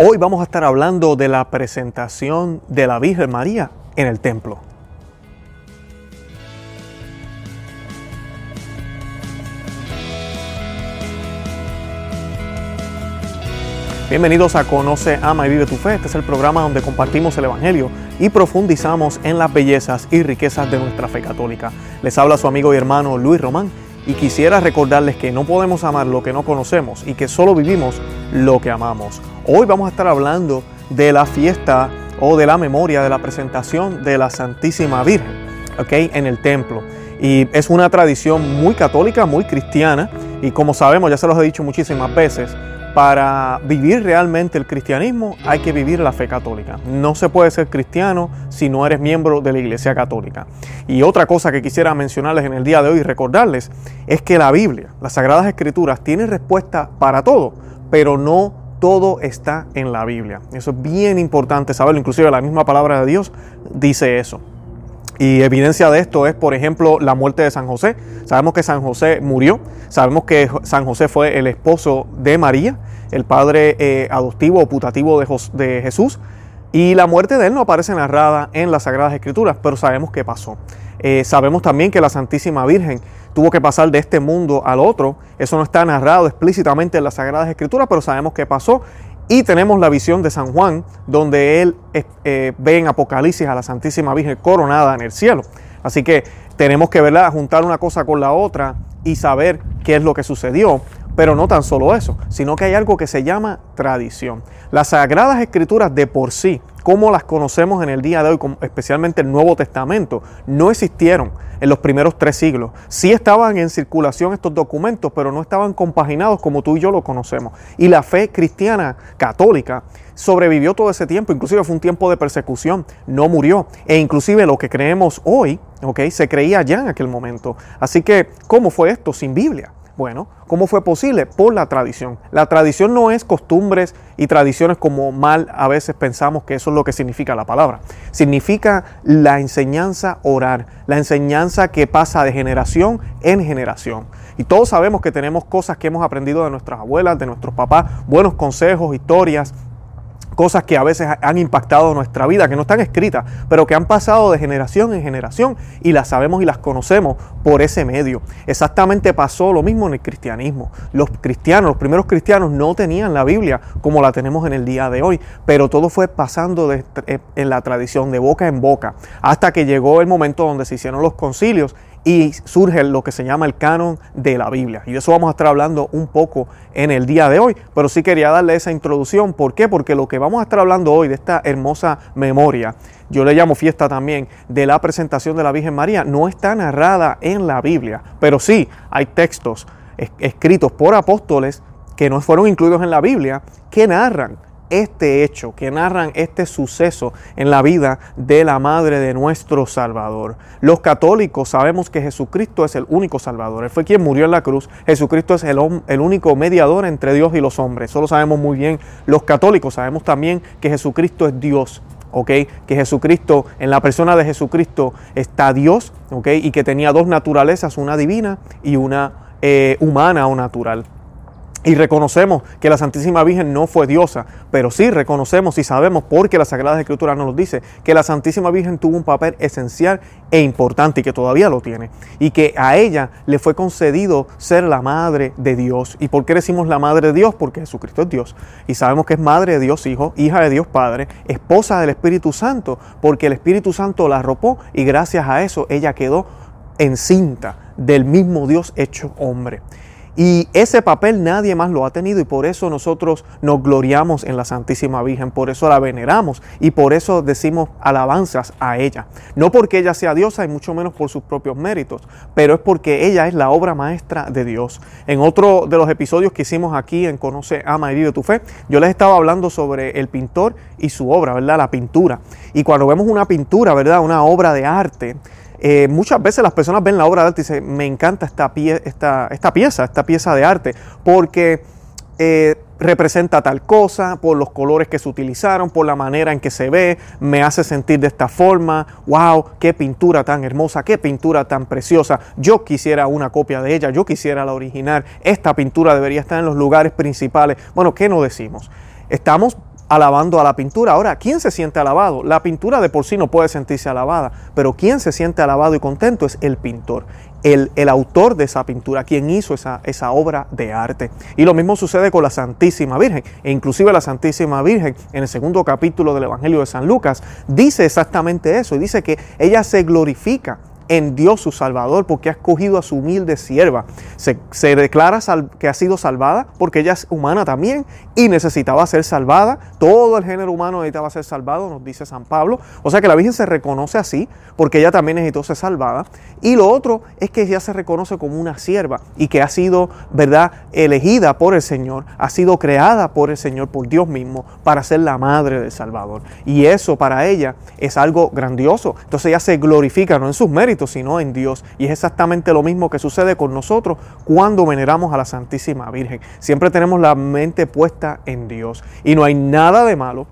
Hoy vamos a estar hablando de la presentación de la Virgen María en el templo. Bienvenidos a Conoce, Ama y Vive tu Fe. Este es el programa donde compartimos el Evangelio y profundizamos en las bellezas y riquezas de nuestra fe católica. Les habla su amigo y hermano Luis Román y quisiera recordarles que no podemos amar lo que no conocemos y que solo vivimos lo que amamos. Hoy vamos a estar hablando de la fiesta o de la memoria de la presentación de la Santísima Virgen en el templo. Y es una tradición muy católica, muy cristiana y como sabemos, ya se los he dicho muchísimas veces, para vivir realmente el cristianismo hay que vivir la fe católica. No se puede ser cristiano si no eres miembro de la Iglesia Católica. Y otra cosa que quisiera mencionarles en el día de hoy y recordarles es que la Biblia, las Sagradas Escrituras, tiene respuesta para todo, pero no todo está en la Biblia. Eso es bien importante saberlo. Inclusive la misma palabra de Dios dice eso. Y evidencia de esto es, por ejemplo, la muerte de San José. Sabemos que San José murió, sabemos que San José fue el esposo de María, el padre eh, adoptivo o putativo de, Jesús, y la muerte de él no aparece narrada en las Sagradas Escrituras, pero sabemos qué pasó. Eh, sabemos también que la Santísima Virgen tuvo que pasar de este mundo al otro. Eso no está narrado explícitamente en las Sagradas Escrituras, pero sabemos qué pasó. Y tenemos la visión de San Juan, donde él eh, ve en Apocalipsis a la Santísima Virgen coronada en el cielo. Así que tenemos que verla, juntar una cosa con la otra y saber qué es lo que sucedió. Pero no tan solo eso, sino que hay algo que se llama tradición. Las sagradas escrituras de por sí, como las conocemos en el día de hoy, especialmente el Nuevo Testamento, no existieron en los primeros tres siglos. Sí estaban en circulación estos documentos, pero no estaban compaginados como tú y yo lo conocemos. Y la fe cristiana católica sobrevivió todo ese tiempo, inclusive fue un tiempo de persecución, no murió. E inclusive lo que creemos hoy, ¿ok? Se creía ya en aquel momento. Así que, ¿cómo fue esto sin Biblia? Bueno, ¿cómo fue posible? Por la tradición. La tradición no es costumbres y tradiciones como mal a veces pensamos que eso es lo que significa la palabra. Significa la enseñanza orar, la enseñanza que pasa de generación en generación. Y todos sabemos que tenemos cosas que hemos aprendido de nuestras abuelas, de nuestros papás, buenos consejos, historias, cosas que a veces han impactado nuestra vida, que no están escritas, pero que han pasado de generación en generación y las sabemos y las conocemos por ese medio. Exactamente pasó lo mismo en el cristianismo. Los cristianos, los primeros cristianos no tenían la Biblia como la tenemos en el día de hoy, pero todo fue pasando eh, en la tradición de boca en boca, hasta que llegó el momento donde se hicieron los concilios y surge lo que se llama el canon de la Biblia. Y de eso vamos a estar hablando un poco en el día de hoy, pero sí quería darle esa introducción. ¿Por qué? Porque lo que vamos a estar hablando hoy de esta hermosa memoria, yo le llamo fiesta también, de la presentación de la Virgen María, no está narrada en la Biblia, pero sí hay textos escritos por apóstoles que no fueron incluidos en la Biblia que narran este hecho, que narran este suceso en la vida de la madre de nuestro Salvador. Los católicos sabemos que Jesucristo es el único Salvador. Él fue quien murió en la cruz. Jesucristo es el, el único mediador entre Dios y los hombres. Eso lo sabemos muy bien. Los católicos sabemos también que Jesucristo es Dios. ¿ok? Que Jesucristo, en la persona de Jesucristo está Dios, ¿ok? Y que tenía dos naturalezas, una divina y una eh, humana o natural. Y reconocemos que la Santísima Virgen no fue diosa, pero sí reconocemos y sabemos, porque la Sagrada Escritura nos lo dice, que la Santísima Virgen tuvo un papel esencial e importante y que todavía lo tiene. Y que a ella le fue concedido ser la Madre de Dios. ¿Y por qué decimos la Madre de Dios? Porque Jesucristo es Dios. Y sabemos que es Madre de Dios Hijo, hija de Dios Padre, esposa del Espíritu Santo, porque el Espíritu Santo la arropó y gracias a eso ella quedó encinta del mismo Dios hecho hombre. Y ese papel nadie más lo ha tenido y por eso nosotros nos gloriamos en la Santísima Virgen, por eso la veneramos y por eso decimos alabanzas a ella. No porque ella sea diosa y mucho menos por sus propios méritos, pero es porque ella es la obra maestra de Dios. En otro de los episodios que hicimos aquí en Conoce, Ama y Vive tu Fe, yo les estaba hablando sobre el pintor y su obra, ¿verdad? La pintura. Y cuando vemos una pintura, ¿verdad? Una obra de arte, eh, muchas veces las personas ven la obra de arte y dicen, me encanta esta, esta, esta pieza, esta pieza de arte, porque eh, representa tal cosa, por los colores que se utilizaron, por la manera en que se ve, me hace sentir de esta forma, wow, qué pintura tan hermosa, qué pintura tan preciosa, yo quisiera una copia de ella, yo quisiera la original, esta pintura debería estar en los lugares principales, bueno, ¿qué no decimos? Estamos alabando a la pintura. Ahora, ¿quién se siente alabado? La pintura de por sí no puede sentirse alabada, pero quien se siente alabado y contento es el pintor. El, el, autor de esa pintura, quien hizo esa, esa, obra de arte. Y lo mismo sucede con la Santísima Virgen. E inclusive la Santísima Virgen, en el segundo capítulo del Evangelio de San Lucas, dice exactamente eso. Y dice que ella se glorifica en Dios su Salvador, porque ha escogido a su humilde sierva. Se, declara que ha sido salvada porque ella es humana también y necesitaba ser salvada. Todo el género humano necesitaba ser salvado, nos dice San Pablo. O sea que la Virgen se reconoce así porque ella también necesitó ser salvada. Y lo otro es que ella se reconoce como una sierva y que ha sido, ¿verdad?, elegida por el Señor, ha sido creada por el Señor, por Dios mismo, para ser la madre del Salvador. Y eso para ella es algo grandioso. Entonces ella se glorifica no en sus méritos, sino en Dios. Y es exactamente lo mismo que sucede con nosotros cuando veneramos a la Santísima Virgen. Siempre tenemos la mente puesta en Dios. Y no hay nada de malo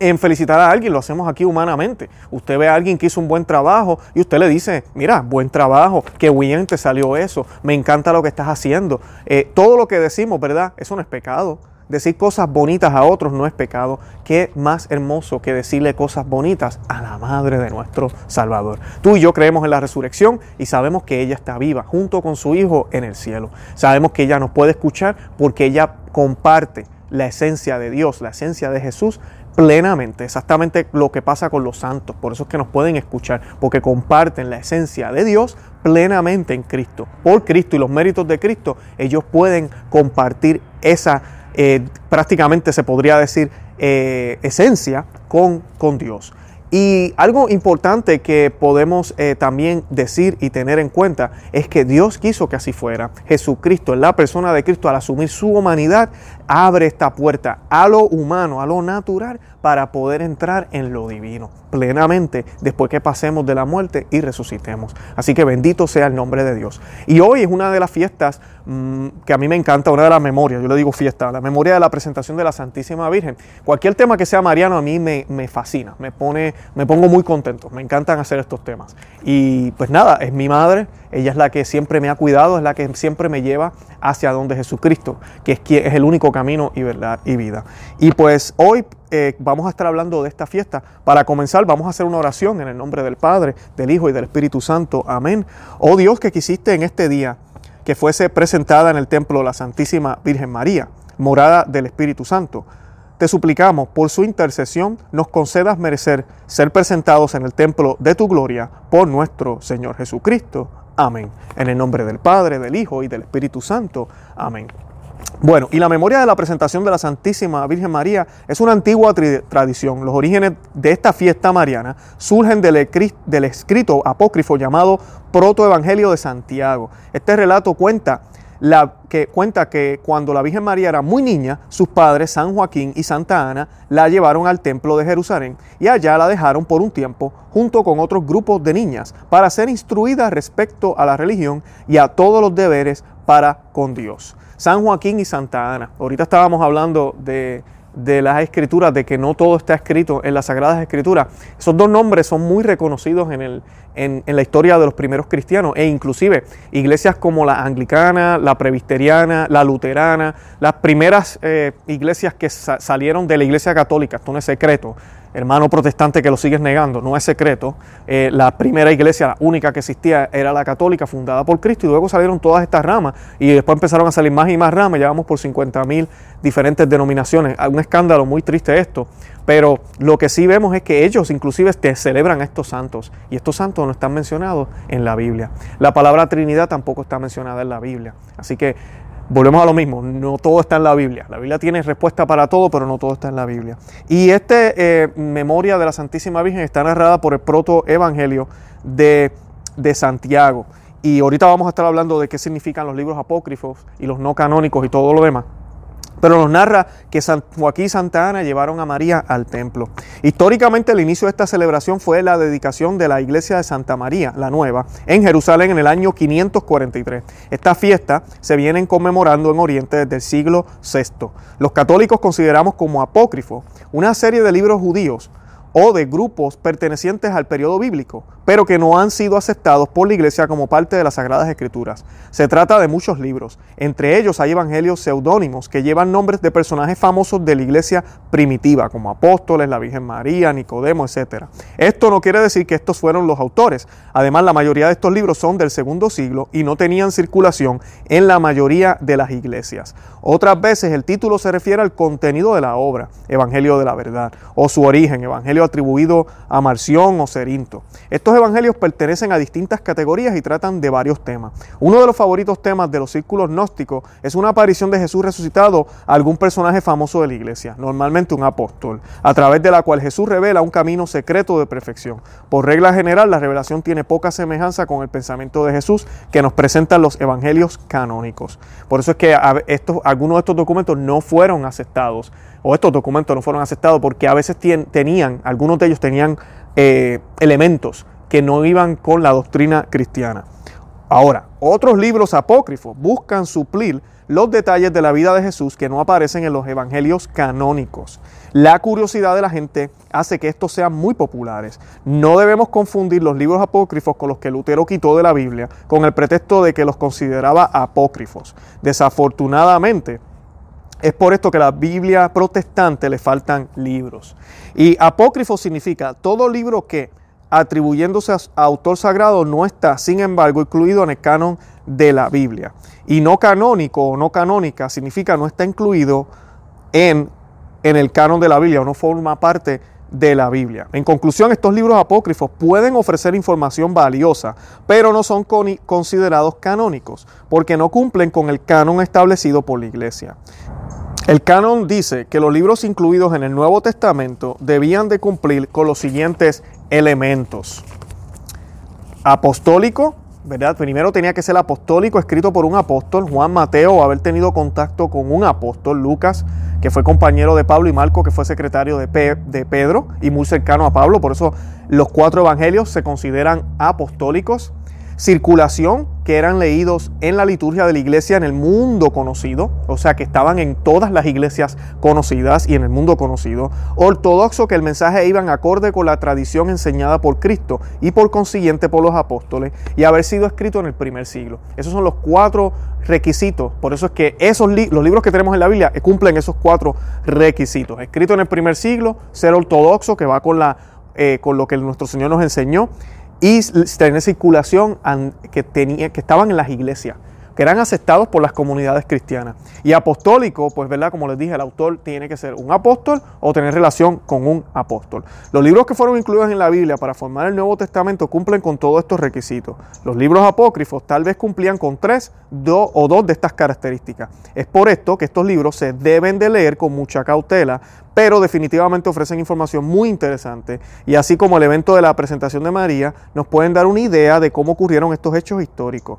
en felicitar a alguien, lo hacemos aquí humanamente. Usted ve a alguien que hizo un buen trabajo y usted le dice, mira, buen trabajo, qué bien te salió eso, me encanta lo que estás haciendo. Eh, todo lo que decimos, ¿verdad? Eso no es pecado. Decir cosas bonitas a otros no es pecado. Qué más hermoso que decirle cosas bonitas a la madre de nuestro Salvador. Tú y yo creemos en la resurrección y sabemos que ella está viva junto con su Hijo en el cielo. Sabemos que ella nos puede escuchar porque ella comparte la esencia de Dios, la esencia de Jesús plenamente, exactamente lo que pasa con los santos. Por eso es que nos pueden escuchar, porque comparten la esencia de Dios plenamente en Cristo. Por Cristo y los méritos de Cristo, ellos pueden compartir esa eh, prácticamente se podría decir eh, esencia con, con Dios. Y algo importante que podemos eh, también decir y tener en cuenta es que Dios quiso que así fuera. Jesucristo, en la persona de Cristo, al asumir su humanidad, abre esta puerta a lo humano, a lo natural, para poder entrar en lo divino plenamente después que pasemos de la muerte y resucitemos. Así que bendito sea el nombre de Dios. Y hoy es una de las fiestas mm, que a mí me encanta, una de las memorias, yo le digo fiesta, la memoria de la presentación de la Santísima Virgen. Cualquier tema que sea mariano a mí me, me fascina, me, pone, me pongo muy contento, me encantan hacer estos temas. Y pues nada, es mi madre, ella es la que siempre me ha cuidado, es la que siempre me lleva hacia donde Jesucristo, que es, es el único camino y verdad y vida. Y pues hoy eh, vamos a estar hablando de esta fiesta. Para comenzar, vamos a hacer una oración en el nombre del Padre, del Hijo y del Espíritu Santo. Amén. Oh Dios, que quisiste en este día que fuese presentada en el templo la Santísima Virgen María, morada del Espíritu Santo. Te suplicamos, por su intercesión, nos concedas merecer ser presentados en el templo de tu gloria por nuestro Señor Jesucristo. Amén. En el nombre del Padre, del Hijo y del Espíritu Santo. Amén. Bueno, y la memoria de la presentación de la Santísima Virgen María es una antigua tradición. Los orígenes de esta fiesta mariana surgen del, escrito apócrifo llamado Protoevangelio de Santiago. Este relato cuenta la, que cuenta que cuando la Virgen María era muy niña, sus padres, San Joaquín y Santa Ana, la llevaron al templo de Jerusalén y allá la dejaron por un tiempo junto con otros grupos de niñas para ser instruida respecto a la religión y a todos los deberes para con Dios. San Joaquín y Santa Ana. Ahorita estábamos hablando de, las escrituras, de que no todo está escrito en las Sagradas Escrituras. Esos dos nombres son muy reconocidos en, el, en, la historia de los primeros cristianos e inclusive iglesias como la anglicana, la presbiteriana, la luterana, las primeras eh, iglesias que salieron de la iglesia católica, esto no es secreto, hermano protestante que lo sigues negando, no es secreto. Eh, la primera iglesia, la única que existía, era la católica, fundada por Cristo, y luego salieron todas estas ramas, y después empezaron a salir más y más ramas, llevamos por 50 mil diferentes denominaciones. Un escándalo muy triste esto, pero lo que sí vemos es que ellos inclusive te celebran a estos santos, y estos santos no están mencionados en la Biblia. La palabra Trinidad tampoco está mencionada en la Biblia. Así que Volvemos a lo mismo, no todo está en la Biblia. La Biblia tiene respuesta para todo, pero no todo está en la Biblia. Y esta eh, memoria de la Santísima Virgen está narrada por el protoevangelio de, de Santiago. Y ahorita vamos a estar hablando de qué significan los libros apócrifos y los no canónicos y todo lo demás. Pero nos narra que San Joaquín y Santa Ana llevaron a María al templo. Históricamente el inicio de esta celebración fue la dedicación de la iglesia de Santa María, la nueva, en Jerusalén en el año 543. Esta fiesta se viene conmemorando en Oriente desde el siglo VI. Los católicos consideramos como apócrifo una serie de libros judíos o de grupos pertenecientes al periodo bíblico, pero que no han sido aceptados por la iglesia como parte de las Sagradas Escrituras. Se trata de muchos libros, entre ellos hay evangelios seudónimos que llevan nombres de personajes famosos de la iglesia primitiva, como apóstoles, la Virgen María, Nicodemo, etc. Esto no quiere decir que estos fueron los autores, además la mayoría de estos libros son del segundo siglo y no tenían circulación en la mayoría de las iglesias. Otras veces el título se refiere al contenido de la obra, Evangelio de la Verdad, o su origen, Evangelio atribuido a Marción o Cerinto. Estos evangelios pertenecen a distintas categorías y tratan de varios temas. Uno de los favoritos temas de los círculos gnósticos es una aparición de Jesús resucitado a algún personaje famoso de la iglesia, normalmente un apóstol, a través de la cual Jesús revela un camino secreto de perfección. Por regla general, la revelación tiene poca semejanza con el pensamiento de Jesús que nos presentan los evangelios canónicos. Por eso es que estos, algunos de estos documentos no fueron aceptados o estos documentos no fueron aceptados porque a veces tenían, algunos de ellos tenían eh, elementos que no iban con la doctrina cristiana. Ahora, otros libros apócrifos buscan suplir los detalles de la vida de Jesús que no aparecen en los evangelios canónicos. La curiosidad de la gente hace que estos sean muy populares. No debemos confundir los libros apócrifos con los que Lutero quitó de la Biblia con el pretexto de que los consideraba apócrifos. Desafortunadamente, es por esto que a la Biblia protestante le faltan libros. Y apócrifo significa todo libro que, atribuyéndose a autor sagrado, no está, sin embargo, incluido en el canon de la Biblia. Y no canónico o no canónica significa no está incluido en, en el canon de la Biblia o no forma parte de la Biblia. En conclusión, estos libros apócrifos pueden ofrecer información valiosa, pero no son considerados canónicos, porque no cumplen con el canon establecido por la Iglesia. El canon dice que los libros incluidos en el Nuevo Testamento debían de cumplir con los siguientes elementos. Apostólico, ¿verdad? Primero tenía que ser apostólico, escrito por un apóstol, Juan Mateo, haber tenido contacto con un apóstol, Lucas, que fue compañero de Pablo y Marco, que fue secretario de, de Pedro y muy cercano a Pablo. Por eso los cuatro evangelios se consideran apostólicos circulación que eran leídos en la liturgia de la iglesia en el mundo conocido, o sea que estaban en todas las iglesias conocidas y en el mundo conocido, ortodoxo que el mensaje iban acorde con la tradición enseñada por Cristo y por consiguiente por los apóstoles y haber sido escrito en el primer siglo. Esos son los cuatro requisitos, por eso es que esos los libros que tenemos en la Biblia cumplen esos cuatro requisitos. Escrito en el primer siglo, ser ortodoxo que va con la eh, con lo que nuestro Señor nos enseñó, y tener circulación que, tenía, que estaban en las iglesias, que eran aceptados por las comunidades cristianas. Y apostólico, pues verdad, como les dije, el autor tiene que ser un apóstol o tener relación con un apóstol. Los libros que fueron incluidos en la Biblia para formar el Nuevo Testamento cumplen con todos estos requisitos. Los libros apócrifos tal vez cumplían con tres dos o dos de estas características. Es por esto que estos libros se deben de leer con mucha cautela pero definitivamente ofrecen información muy interesante y así como el evento de la presentación de María nos pueden dar una idea de cómo ocurrieron estos hechos históricos.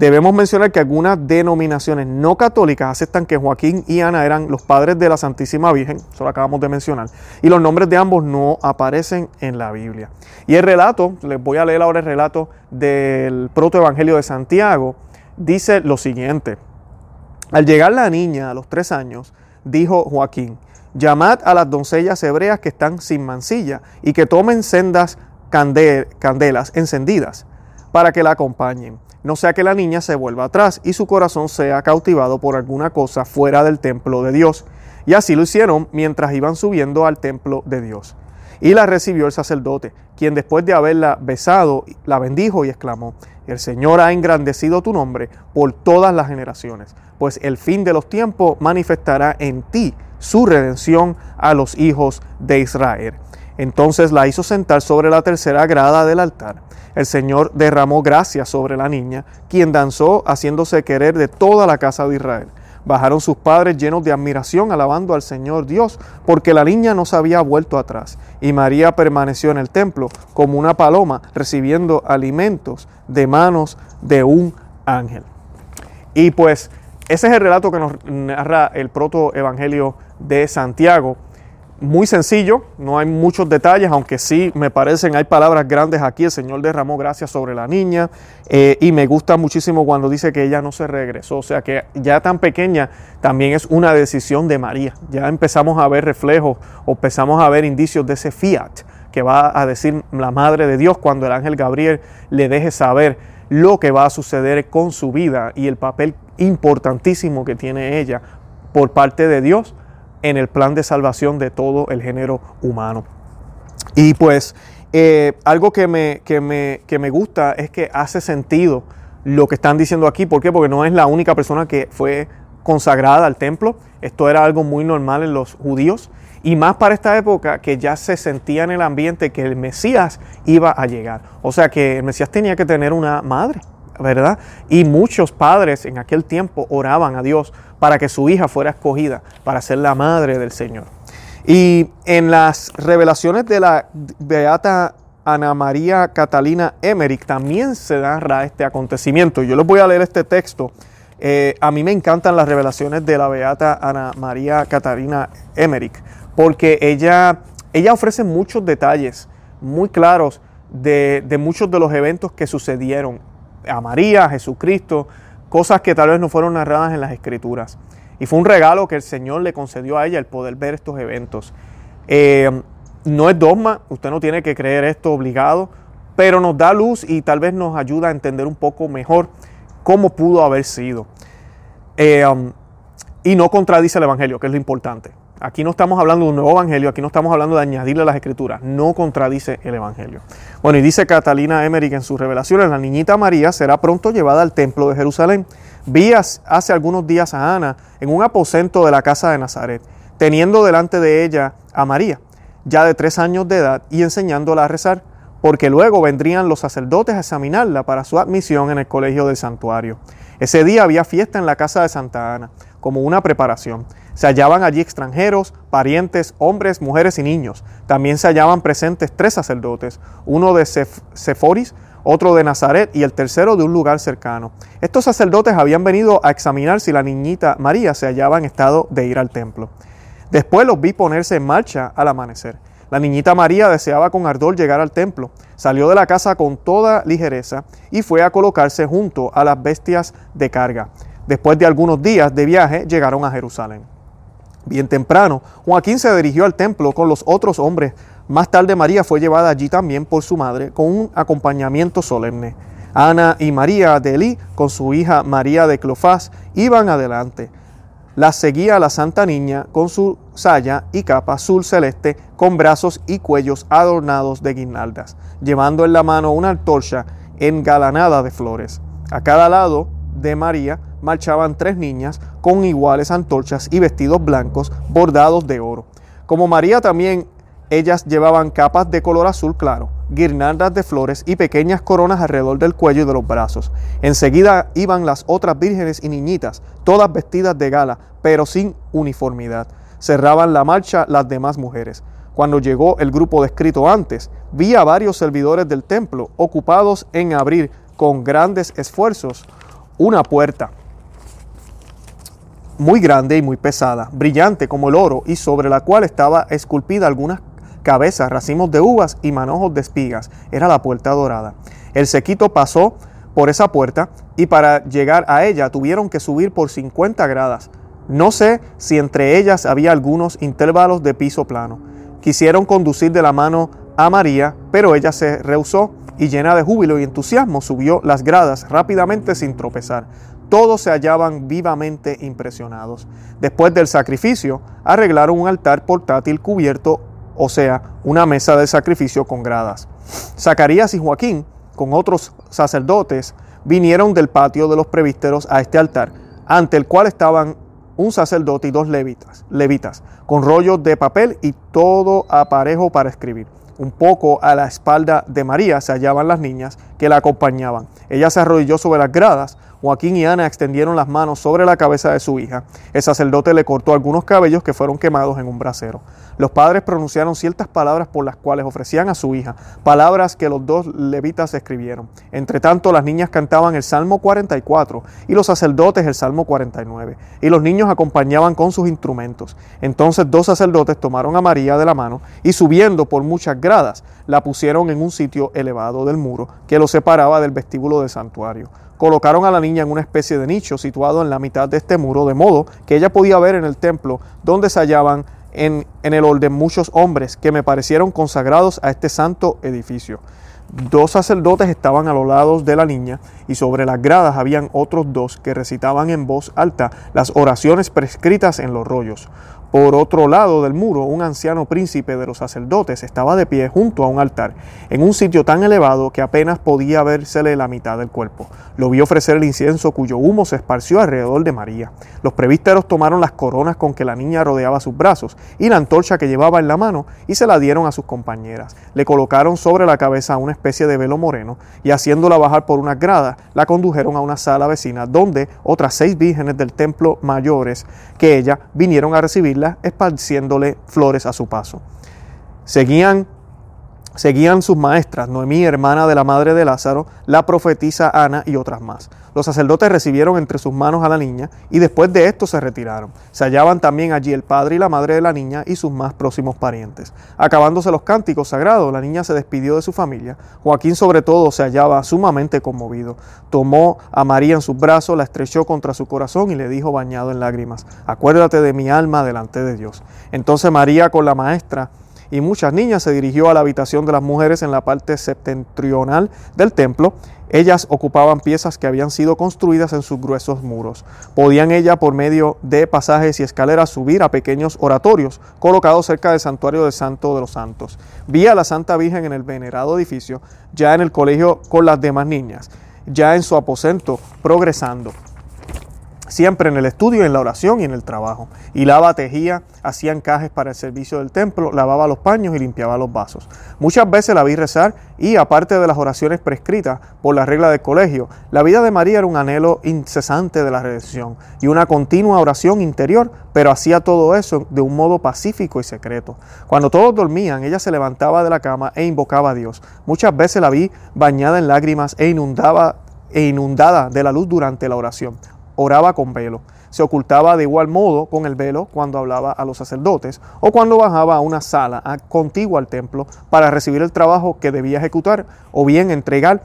Debemos mencionar que algunas denominaciones no católicas aceptan que Joaquín y Ana eran los padres de la Santísima Virgen, eso lo acabamos de mencionar, y los nombres de ambos no aparecen en la Biblia. Y el relato, les voy a leer ahora el relato del protoevangelio de Santiago, dice lo siguiente. Al llegar la niña a los tres años, dijo Joaquín, llamad a las doncellas hebreas que están sin mancilla y que tomen sendas candelas encendidas para que la acompañen. No sea que la niña se vuelva atrás y su corazón sea cautivado por alguna cosa fuera del templo de Dios. Y así lo hicieron mientras iban subiendo al templo de Dios. Y la recibió el sacerdote, quien después de haberla besado, la bendijo y exclamó, El Señor ha engrandecido tu nombre por todas las generaciones, pues el fin de los tiempos manifestará en ti su redención a los hijos de Israel. Entonces la hizo sentar sobre la tercera grada del altar. El Señor derramó gracia sobre la niña, quien danzó haciéndose querer de toda la casa de Israel. Bajaron sus padres llenos de admiración, alabando al Señor Dios, porque la niña no se había vuelto atrás. Y María permaneció en el templo como una paloma, recibiendo alimentos de manos de un ángel. Y pues ese es el relato que nos narra el protoevangelio de Santiago. Muy sencillo, no hay muchos detalles, aunque sí me parecen, hay palabras grandes aquí. El Señor derramó gracias sobre la niña eh, y me gusta muchísimo cuando dice que ella no se regresó. O sea que ya tan pequeña también es una decisión de María. Ya empezamos a ver reflejos o empezamos a ver indicios de ese fiat que va a decir la Madre de Dios cuando el ángel Gabriel le deje saber lo que va a suceder con su vida y el papel importantísimo que tiene ella por parte de Dios en el plan de salvación de todo el género humano. Y pues eh, algo que me, que, me, que me gusta es que hace sentido lo que están diciendo aquí. ¿Por qué? Porque no es la única persona que fue consagrada al templo. Esto era algo muy normal en los judíos. Y más para esta época que ya se sentía en el ambiente que el Mesías iba a llegar. O sea que el Mesías tenía que tener una madre, ¿verdad? Y muchos padres en aquel tiempo oraban a Dios para que su hija fuera escogida para ser la madre del Señor. Y en las revelaciones de la Beata Ana María Catalina Emmerich también se narra este acontecimiento. Yo les voy a leer este texto. Eh, a mí me encantan las revelaciones de la Beata Ana María Catalina Emmerich porque ella, ella ofrece muchos detalles muy claros de, de muchos de los eventos que sucedieron a María, a Jesucristo, cosas que tal vez no fueron narradas en las escrituras. Y fue un regalo que el Señor le concedió a ella el poder ver estos eventos. Eh, no es dogma, usted no tiene que creer esto obligado, pero nos da luz y tal vez nos ayuda a entender un poco mejor cómo pudo haber sido. Eh, um, y no contradice el Evangelio, que es lo importante. Aquí no estamos hablando de un nuevo evangelio, aquí no estamos hablando de añadirle las escrituras, no contradice el evangelio. Bueno, y dice Catalina Emmerich en sus revelaciones, la niñita María será pronto llevada al templo de Jerusalén. Vi hace algunos días a Ana en un aposento de la casa de Nazaret, teniendo delante de ella a María, ya de tres años de edad, y enseñándola a rezar, porque luego vendrían los sacerdotes a examinarla para su admisión en el colegio del santuario. Ese día había fiesta en la casa de Santa Ana, como una preparación. Se hallaban allí extranjeros, parientes, hombres, mujeres y niños. También se hallaban presentes tres sacerdotes, uno de Seforis, otro de Nazaret y el tercero de un lugar cercano. Estos sacerdotes habían venido a examinar si la niñita María se hallaba en estado de ir al templo. Después los vi ponerse en marcha al amanecer. La niñita María deseaba con ardor llegar al templo. Salió de la casa con toda ligereza y fue a colocarse junto a las bestias de carga. Después de algunos días de viaje llegaron a Jerusalén. Bien temprano, Joaquín se dirigió al templo con los otros hombres. Más tarde María fue llevada allí también por su madre con un acompañamiento solemne. Ana y María de Elí, con su hija María de Clofás, iban adelante. Las seguía la Santa Niña con su saya y capa azul celeste, con brazos y cuellos adornados de guirnaldas, llevando en la mano una antorcha engalanada de flores. A cada lado de María marchaban tres niñas con iguales antorchas y vestidos blancos bordados de oro. Como María también ellas llevaban capas de color azul claro, guirnaldas de flores y pequeñas coronas alrededor del cuello y de los brazos. Enseguida iban las otras vírgenes y niñitas, todas vestidas de gala, pero sin uniformidad. Cerraban la marcha las demás mujeres. Cuando llegó el grupo descrito antes, vi a varios servidores del templo ocupados en abrir con grandes esfuerzos una puerta muy grande y muy pesada, brillante como el oro, y sobre la cual estaba esculpida algunas cabezas, racimos de uvas y manojos de espigas. Era la puerta dorada. El sequito pasó por esa puerta y para llegar a ella tuvieron que subir por 50 gradas. No sé si entre ellas había algunos intervalos de piso plano. Quisieron conducir de la mano a María, pero ella se rehusó y llena de júbilo y entusiasmo subió las gradas rápidamente sin tropezar. Todos se hallaban vivamente impresionados. Después del sacrificio, arreglaron un altar portátil cubierto, o sea, una mesa de sacrificio con gradas. Zacarías y Joaquín, con otros sacerdotes, vinieron del patio de los previsteros a este altar, ante el cual estaban un sacerdote y dos levitas, levitas, con rollos de papel y todo aparejo para escribir. Un poco a la espalda de María se hallaban las niñas que la acompañaban. Ella se arrodilló sobre las gradas, Joaquín y Ana extendieron las manos sobre la cabeza de su hija. El sacerdote le cortó algunos cabellos que fueron quemados en un brasero. Los padres pronunciaron ciertas palabras por las cuales ofrecían a su hija, palabras que los dos levitas escribieron. Entre tanto, las niñas cantaban el Salmo 44 y los sacerdotes el Salmo 49, y los niños acompañaban con sus instrumentos. Entonces dos sacerdotes tomaron a María de la mano y subiendo por muchas gradas, la pusieron en un sitio elevado del muro que lo separaba del vestíbulo del santuario colocaron a la niña en una especie de nicho situado en la mitad de este muro, de modo que ella podía ver en el templo donde se hallaban en, en el orden muchos hombres que me parecieron consagrados a este santo edificio. Dos sacerdotes estaban a los lados de la niña y sobre las gradas habían otros dos que recitaban en voz alta las oraciones prescritas en los rollos. Por otro lado del muro, un anciano príncipe de los sacerdotes estaba de pie junto a un altar, en un sitio tan elevado que apenas podía vérsele la mitad del cuerpo. Lo vio ofrecer el incienso cuyo humo se esparció alrededor de María. Los prevísteros tomaron las coronas con que la niña rodeaba sus brazos y la antorcha que llevaba en la mano y se la dieron a sus compañeras. Le colocaron sobre la cabeza una especie de velo moreno y haciéndola bajar por unas gradas, la condujeron a una sala vecina donde otras seis vírgenes del templo mayores que ella vinieron a recibir esparciéndole flores a su paso. Seguían Seguían sus maestras, Noemí, hermana de la madre de Lázaro, la profetisa Ana y otras más. Los sacerdotes recibieron entre sus manos a la niña y después de esto se retiraron. Se hallaban también allí el padre y la madre de la niña y sus más próximos parientes. Acabándose los cánticos sagrados, la niña se despidió de su familia. Joaquín sobre todo se hallaba sumamente conmovido. Tomó a María en sus brazos, la estrechó contra su corazón y le dijo bañado en lágrimas, acuérdate de mi alma delante de Dios. Entonces María con la maestra y muchas niñas se dirigió a la habitación de las mujeres en la parte septentrional del templo. Ellas ocupaban piezas que habían sido construidas en sus gruesos muros. Podían ellas, por medio de pasajes y escaleras, subir a pequeños oratorios colocados cerca del santuario del Santo de los Santos. Vi a la Santa Virgen en el venerado edificio, ya en el colegio con las demás niñas, ya en su aposento, progresando siempre en el estudio, en la oración y en el trabajo. Hilaba, tejía, hacía encajes para el servicio del templo, lavaba los paños y limpiaba los vasos. Muchas veces la vi rezar y, aparte de las oraciones prescritas por la regla del colegio, la vida de María era un anhelo incesante de la redención y una continua oración interior, pero hacía todo eso de un modo pacífico y secreto. Cuando todos dormían, ella se levantaba de la cama e invocaba a Dios. Muchas veces la vi bañada en lágrimas e e inundada de la luz durante la oración oraba con velo. Se ocultaba de igual modo con el velo cuando hablaba a los sacerdotes o cuando bajaba a una sala contigua al templo para recibir el trabajo que debía ejecutar o bien entregar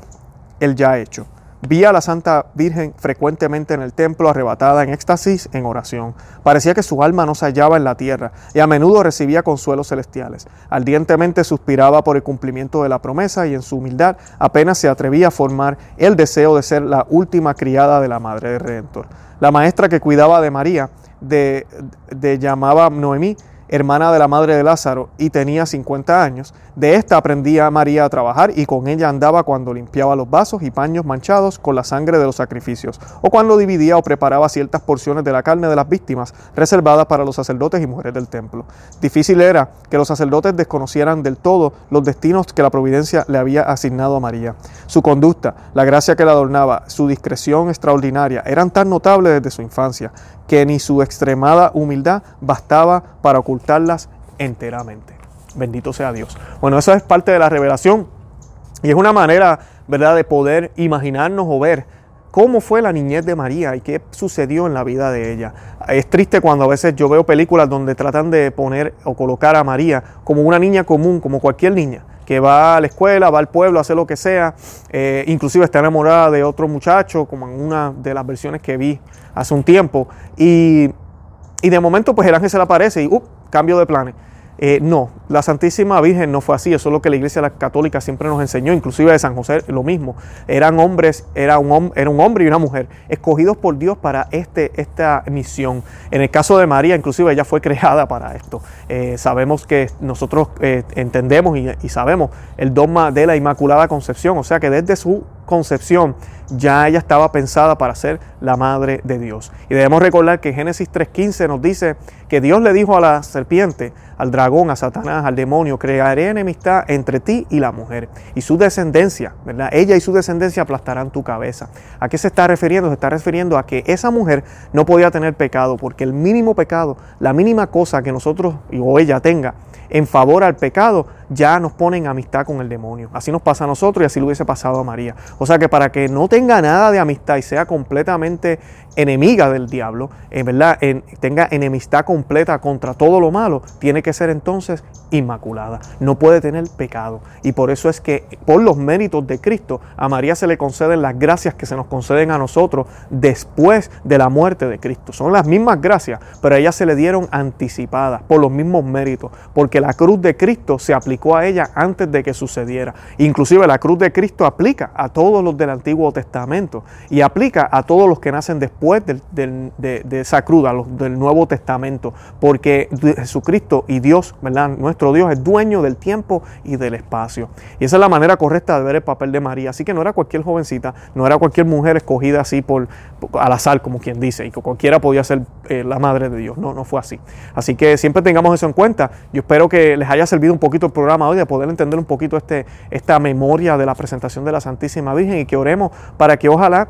el ya hecho. Vi a la Santa Virgen frecuentemente en el templo, arrebatada en éxtasis, en oración. Parecía que su alma no se hallaba en la tierra y a menudo recibía consuelos celestiales. Ardientemente suspiraba por el cumplimiento de la promesa y en su humildad apenas se atrevía a formar el deseo de ser la última criada de la Madre del Redentor. La maestra que cuidaba de María, de, de llamaba Noemí, hermana de la madre de Lázaro, y tenía 50 años. De esta aprendía María a trabajar y con ella andaba cuando limpiaba los vasos y paños manchados con la sangre de los sacrificios, o cuando dividía o preparaba ciertas porciones de la carne de las víctimas reservadas para los sacerdotes y mujeres del templo. Difícil era que los sacerdotes desconocieran del todo los destinos que la providencia le había asignado a María. Su conducta, la gracia que la adornaba, su discreción extraordinaria eran tan notables desde su infancia que ni su extremada humildad bastaba para ocultarlas enteramente. Bendito sea Dios. Bueno, eso es parte de la revelación y es una manera, ¿verdad?, de poder imaginarnos o ver cómo fue la niñez de María y qué sucedió en la vida de ella. Es triste cuando a veces yo veo películas donde tratan de poner o colocar a María como una niña común, como cualquier niña que va a la escuela, va al pueblo, hace lo que sea, eh, inclusive está enamorada de otro muchacho, como en una de las versiones que vi hace un tiempo, y, y de momento pues el ángel se le aparece y, uh, cambio de planes. Eh, no, la Santísima Virgen no fue así, eso es lo que la Iglesia Católica siempre nos enseñó, inclusive de San José lo mismo. Eran hombres, era un, hombre y una mujer, escogidos por Dios para este, esta misión. En el caso de María, inclusive ella fue creada para esto. Eh, sabemos que nosotros eh, entendemos y, y sabemos el dogma de la Inmaculada Concepción, o sea que desde su concepción ya ella estaba pensada para ser la madre de Dios. Y debemos recordar que Génesis 3.15 nos dice que Dios le dijo a la serpiente, al dragón, a Satanás, al demonio, crearé enemistad entre ti y la mujer y su descendencia, ¿verdad? Ella y su descendencia aplastarán tu cabeza. ¿A qué se está refiriendo? Se está refiriendo a que esa mujer no podía tener pecado porque el mínimo pecado, la mínima cosa que nosotros o ella tenga, en favor al pecado, ya nos pone en amistad con el demonio. Así nos pasa a nosotros y así lo hubiese pasado a María. O sea que para que no tenga nada de amistad y sea completamente enemiga del diablo, en verdad, tenga enemistad completa contra todo lo malo, tiene que ser entonces inmaculada. No puede tener pecado. Y por eso es que por los méritos de Cristo a María se le conceden las gracias que se nos conceden a nosotros después de la muerte de Cristo. Son las mismas gracias, pero a ella se le dieron anticipadas por los mismos méritos, porque la cruz de Cristo se aplicó a ella antes de que sucediera. Inclusive la cruz de Cristo aplica a todos los del Antiguo Testamento y aplica a todos los que nacen después de, esa cruz, a los del Nuevo Testamento, porque Jesucristo y Dios, ¿verdad? Nuestro Dios es dueño del tiempo y del espacio. Y esa es la manera correcta de ver el papel de María. Así que no era cualquier jovencita, no era cualquier mujer escogida así por, al azar, como quien dice, y que cualquiera podía ser eh, la madre de Dios. No, no fue así. Así que siempre tengamos eso en cuenta. Yo espero que les haya servido un poquito el programa hoy de poder entender un poquito este, esta memoria de la presentación de la Santísima Virgen y que oremos para que ojalá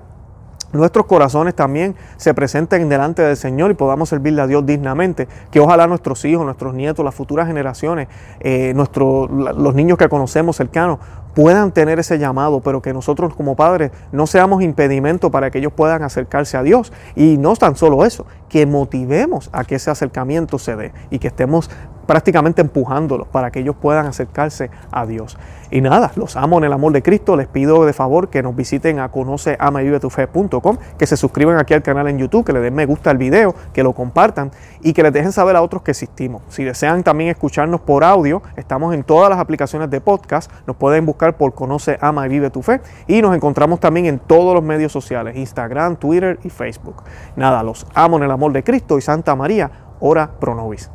nuestros corazones también se presenten delante del Señor y podamos servirle a Dios dignamente. Que ojalá nuestros hijos, nuestros nietos, las futuras generaciones, eh, los niños que conocemos cercanos, puedan tener ese llamado, pero que nosotros como padres no seamos impedimento para que ellos puedan acercarse a Dios. Y no tan solo eso, que motivemos a que ese acercamiento se dé y que estemos prácticamente empujándolos para que ellos puedan acercarse a Dios. Y nada, los amo en el amor de Cristo. Les pido de favor que nos visiten a conoceamavivetufe.com, que se suscriban aquí al canal en YouTube, que le den me gusta al video, que lo compartan y que les dejen saber a otros que existimos. Si desean también escucharnos por audio, estamos en todas las aplicaciones de podcast. Nos pueden buscar por Conoce, Ama y Vive tu Fe. Y nos encontramos también en todos los medios sociales, Instagram, Twitter y Facebook. Nada, los amo en el amor de Cristo y Santa María, ora pro nobis.